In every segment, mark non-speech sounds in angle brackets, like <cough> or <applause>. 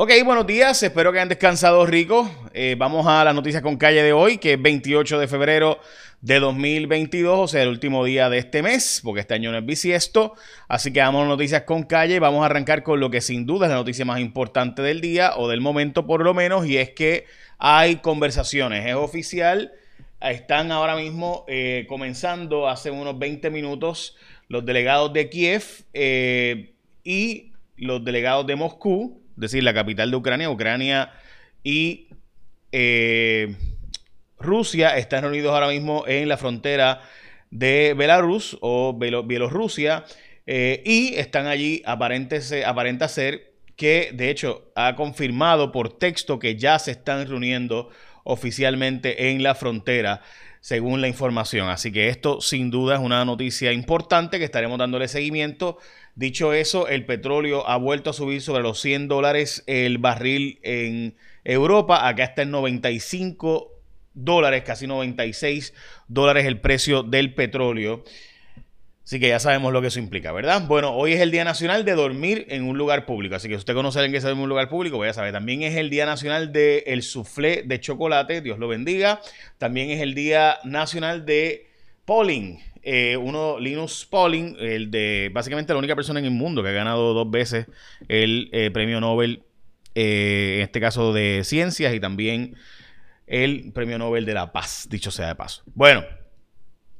Ok, buenos días, espero que hayan descansado rico. Eh, vamos a las noticias con calle de hoy, que es 28 de febrero de 2022, o sea, el último día de este mes, porque este año no es bisiesto. Así que vamos a noticias con calle. Vamos a arrancar con lo que sin duda es la noticia más importante del día, o del momento por lo menos, y es que hay conversaciones. Es oficial, están ahora mismo eh, comenzando hace unos 20 minutos los delegados de Kiev eh, y los delegados de Moscú decir, la capital de Ucrania, Ucrania y eh, Rusia están reunidos ahora mismo en la frontera de Belarus o Bielorrusia eh, y están allí, aparenta ser que de hecho ha confirmado por texto que ya se están reuniendo oficialmente en la frontera según la información. Así que esto sin duda es una noticia importante que estaremos dándole seguimiento Dicho eso, el petróleo ha vuelto a subir sobre los 100 dólares el barril en Europa. Acá está en 95 dólares, casi 96 dólares el precio del petróleo. Así que ya sabemos lo que eso implica, ¿verdad? Bueno, hoy es el Día Nacional de Dormir en un lugar público. Así que si usted conoce alguien que se en un lugar público, voy a saber. También es el Día Nacional del el soufflé de chocolate. Dios lo bendiga. También es el Día Nacional de Polling. Eh, uno, Linus Pauling, el de básicamente la única persona en el mundo que ha ganado dos veces el eh, premio Nobel, eh, en este caso de ciencias, y también el premio Nobel de la paz, dicho sea de paso. Bueno,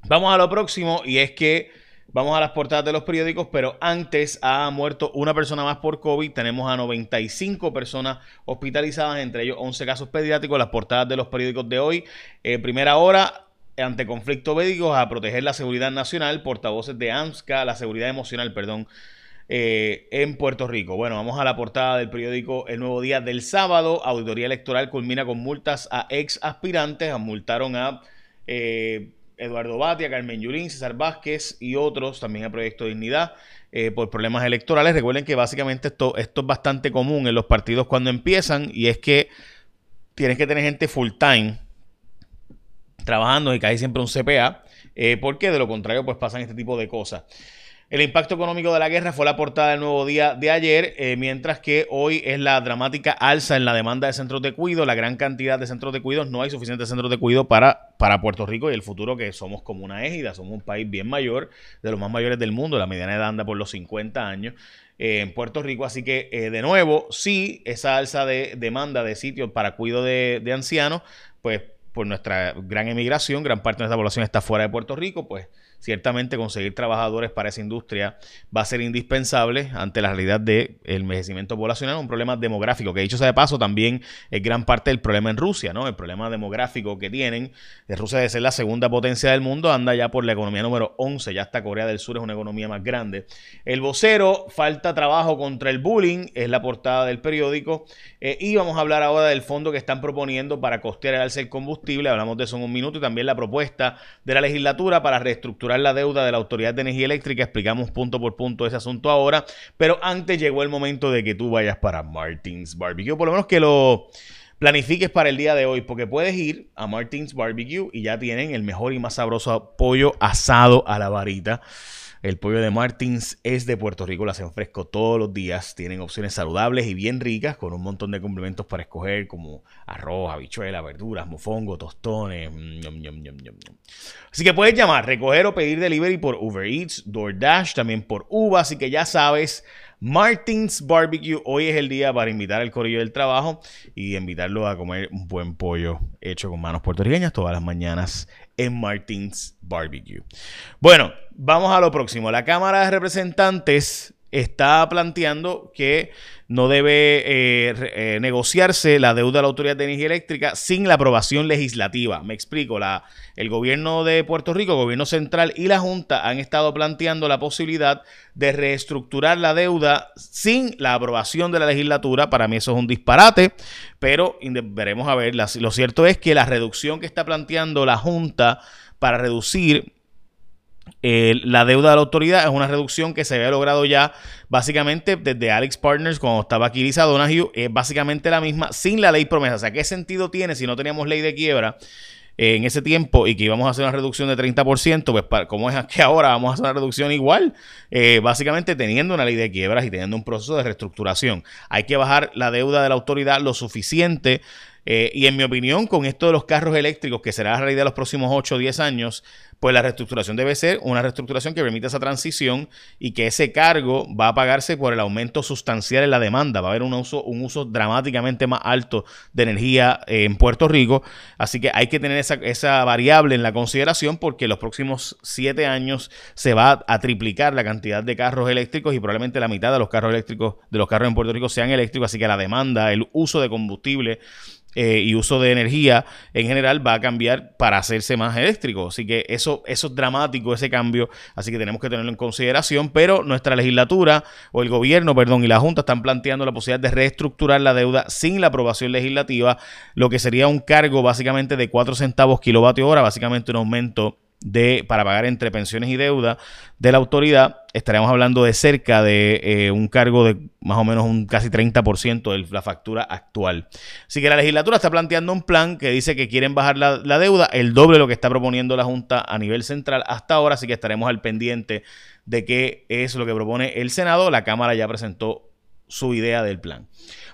vamos a lo próximo, y es que vamos a las portadas de los periódicos, pero antes ha muerto una persona más por COVID. Tenemos a 95 personas hospitalizadas, entre ellos 11 casos pediátricos. Las portadas de los periódicos de hoy, primera hora ante conflictos bélicos a proteger la seguridad nacional, portavoces de AMSCA, la seguridad emocional, perdón, eh, en Puerto Rico. Bueno, vamos a la portada del periódico El Nuevo Día del sábado. Auditoría electoral culmina con multas a ex aspirantes. Multaron a eh, Eduardo Batia, Carmen Yurín, César Vázquez y otros, también a Proyecto Dignidad, eh, por problemas electorales. Recuerden que básicamente esto, esto es bastante común en los partidos cuando empiezan y es que tienes que tener gente full time trabajando y casi siempre un CPA, eh, porque de lo contrario pues pasan este tipo de cosas. El impacto económico de la guerra fue la portada del nuevo día de ayer, eh, mientras que hoy es la dramática alza en la demanda de centros de cuidado, la gran cantidad de centros de cuidado, no hay suficientes centros de cuidado para, para Puerto Rico y el futuro que somos como una égida, somos un país bien mayor, de los más mayores del mundo, la mediana edad anda por los 50 años eh, en Puerto Rico, así que de nuevo, sí, esa alza de demanda de sitios para cuidado de, de ancianos, pues por nuestra gran emigración, gran parte de nuestra población está fuera de Puerto Rico, pues ciertamente conseguir trabajadores para esa industria va a ser indispensable ante la realidad del envejecimiento poblacional, un problema demográfico, que dicho sea de paso también es gran parte del problema en Rusia, ¿no? El problema demográfico que tienen, de Rusia de ser la segunda potencia del mundo, anda ya por la economía número 11, ya hasta Corea del Sur es una economía más grande. El vocero, falta trabajo contra el bullying, es la portada del periódico, eh, y vamos a hablar ahora del fondo que están proponiendo para costear el alza del combustible, hablamos de eso en un minuto, y también la propuesta de la legislatura para reestructurar la deuda de la Autoridad de Energía Eléctrica. Explicamos punto por punto ese asunto ahora. Pero antes llegó el momento de que tú vayas para Martins Barbecue. Por lo menos que lo planifiques para el día de hoy, porque puedes ir a Martins Barbecue y ya tienen el mejor y más sabroso pollo asado a la varita. El pollo de Martins es de Puerto Rico, lo hacen fresco todos los días. Tienen opciones saludables y bien ricas, con un montón de complementos para escoger, como arroz, habichuela, verduras, mofongo, tostones. Así que puedes llamar, recoger o pedir delivery por Uber Eats, DoorDash, también por Uva. Así que ya sabes. Martins Barbecue. Hoy es el día para invitar al corillo del trabajo y invitarlo a comer un buen pollo hecho con manos puertorriqueñas todas las mañanas en Martins Barbecue. Bueno, vamos a lo próximo. La Cámara de Representantes está planteando que no debe eh, eh, negociarse la deuda de la Autoridad de Energía Eléctrica sin la aprobación legislativa. Me explico, el gobierno de Puerto Rico, el gobierno central y la Junta han estado planteando la posibilidad de reestructurar la deuda sin la aprobación de la legislatura. Para mí eso es un disparate, pero veremos a ver. lo cierto es que la reducción que está planteando la Junta para reducir eh, la deuda de la autoridad es una reducción que se había logrado ya básicamente desde Alex Partners cuando estaba aquí Lisa Donahue, es básicamente la misma sin la ley promesa. O sea, ¿qué sentido tiene si no teníamos ley de quiebra? eh, en ese tiempo y que íbamos a hacer una reducción de 30%, pues para, ¿cómo es <laughs> que ahora vamos a hacer una reducción igual? Eh, básicamente teniendo una ley de quiebras y teniendo un proceso de reestructuración. Hay que bajar la deuda de la autoridad lo suficiente eh, y en mi opinión, con esto de los carros eléctricos, que será la realidad los próximos 8 o 10 años, pues la reestructuración debe ser una reestructuración que permita esa transición y que ese cargo va a pagarse por el aumento sustancial en la demanda. Va a haber un uso, un uso dramáticamente más alto de energía eh, en Puerto Rico. Así que hay que tener esa, esa variable en la consideración porque los próximos 7 años se va a triplicar la cantidad de carros eléctricos y probablemente la mitad de los carros eléctricos, de los carros en Puerto Rico sean eléctricos. Así que la demanda, el uso de combustible eh, y uso de energía en general va a cambiar para hacerse más eléctrico. Así que eso, eso es dramático, ese cambio. Así que tenemos que tenerlo en consideración. Pero nuestra legislatura o el gobierno, perdón, y la Junta están planteando la posibilidad de reestructurar la deuda sin la aprobación legislativa, lo que sería un cargo básicamente de 4 centavos kilovatio hora, básicamente un aumento de, para pagar entre pensiones y deuda de la autoridad, estaríamos hablando de cerca de eh, un cargo de más o menos un casi 30% de la factura actual. Así que la legislatura está planteando un plan que dice que quieren bajar la, la deuda, el doble de lo que está proponiendo la Junta a nivel central hasta ahora, así que estaremos al pendiente de qué es lo que propone el Senado. La Cámara ya presentó su idea del plan.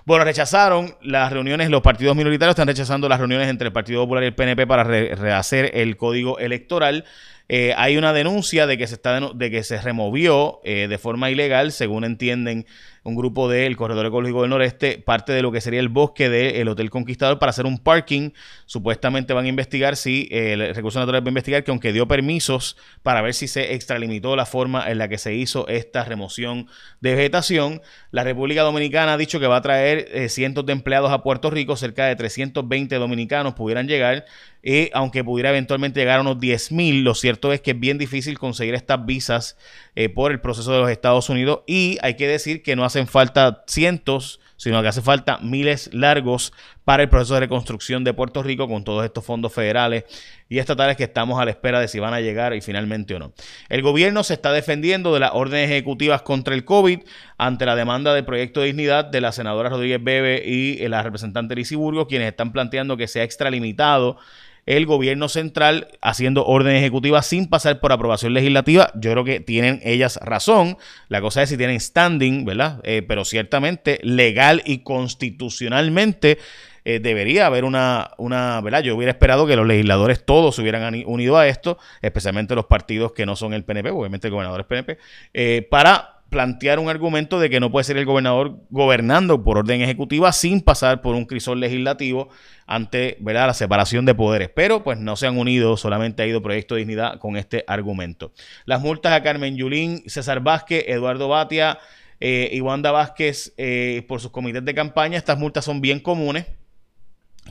Bueno, rechazaron las reuniones, los partidos minoritarios están rechazando las reuniones entre el Partido Popular y el PNP para rehacer el código electoral. Eh, hay una denuncia de que se, está de que se removió eh, de forma ilegal, según entienden un grupo del Corredor Ecológico del Noreste, parte de lo que sería el bosque del Hotel Conquistador para hacer un parking. Supuestamente van a investigar si eh, el Recurso Natural va a investigar que aunque dio permisos para ver si se extralimitó la forma en la que se hizo esta remoción de vegetación, la República Dominicana ha dicho que va a traer cientos de empleados a Puerto Rico, cerca de 320 dominicanos pudieran llegar y aunque pudiera eventualmente llegar a unos 10.000, lo cierto es que es bien difícil conseguir estas visas eh, por el proceso de los Estados Unidos y hay que decir que no hacen falta cientos, sino que hace falta miles largos para el proceso de reconstrucción de Puerto Rico con todos estos fondos federales y estatales que estamos a la espera de si van a llegar y finalmente o no. El gobierno se está defendiendo de las órdenes ejecutivas contra el COVID ante la demanda del proyecto de dignidad de la senadora Rodríguez Bebe y la representante Lisi Burgos, quienes están planteando que sea extralimitado el gobierno central haciendo órdenes ejecutivas sin pasar por aprobación legislativa. Yo creo que tienen ellas razón. La cosa es si tienen standing, ¿verdad? Eh, pero ciertamente legal y constitucionalmente eh, debería haber una, una, ¿verdad? Yo hubiera esperado que los legisladores todos se hubieran unido a esto, especialmente los partidos que no son el PNP, obviamente el gobernador es PNP, eh, para plantear un argumento de que no puede ser el gobernador gobernando por orden ejecutiva sin pasar por un crisol legislativo ante ¿verdad? la separación de poderes. Pero pues no se han unido, solamente ha ido Proyecto de Dignidad con este argumento. Las multas a Carmen Yulín, César Vázquez, Eduardo Batia eh, y Wanda Vázquez eh, por sus comités de campaña, estas multas son bien comunes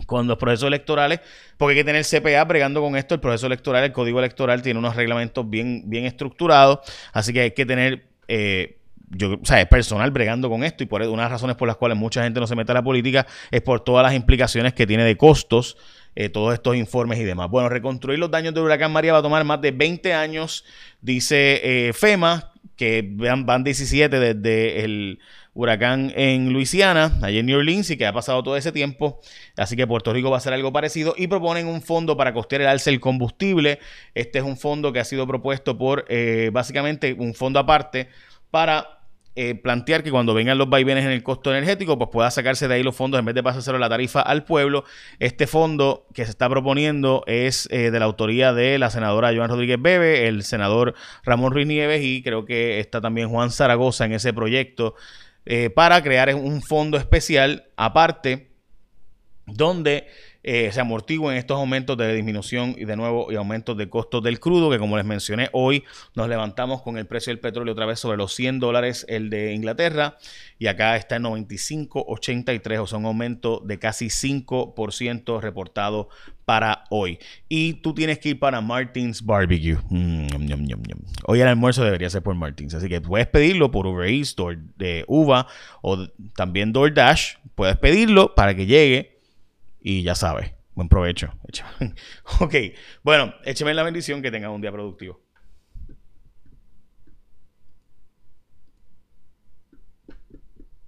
con los procesos electorales, porque hay que tener CPA bregando con esto. El proceso electoral, el código electoral tiene unos reglamentos bien, bien estructurados, así que hay que tener eh, yo, o sea, es personal bregando con esto y por una de las razones por las cuales mucha gente no se mete a la política es por todas las implicaciones que tiene de costos eh, todos estos informes y demás. Bueno, reconstruir los daños del huracán María va a tomar más de 20 años, dice eh, FEMA, que van, van 17 desde el huracán en Luisiana, allí en New Orleans, y que ha pasado todo ese tiempo. Así que Puerto Rico va a hacer algo parecido y proponen un fondo para costear el alza del combustible. Este es un fondo que ha sido propuesto por eh, básicamente un fondo aparte para eh, plantear que cuando vengan los vaivenes en el costo energético, pues pueda sacarse de ahí los fondos en vez de pasárselo la tarifa al pueblo. Este fondo que se está proponiendo es eh, de la autoría de la senadora Joan Rodríguez Bebe, el senador Ramón Ruiz Nieves y creo que está también Juan Zaragoza en ese proyecto eh, para crear un fondo especial aparte donde eh, se amortiguen estos aumentos de disminución y de nuevo y aumentos de costos del crudo, que como les mencioné hoy nos levantamos con el precio del petróleo otra vez sobre los 100 dólares el de Inglaterra y acá está en 95.83, o sea, un aumento de casi 5% reportado para hoy. Y tú tienes que ir para Martins Barbecue. Mm, hoy el almuerzo debería ser por Martins, así que puedes pedirlo por Uber Eats, de Uva o también DoorDash. Puedes pedirlo para que llegue y ya sabes, buen provecho. <laughs> ok, bueno, écheme la bendición que tengan un día productivo.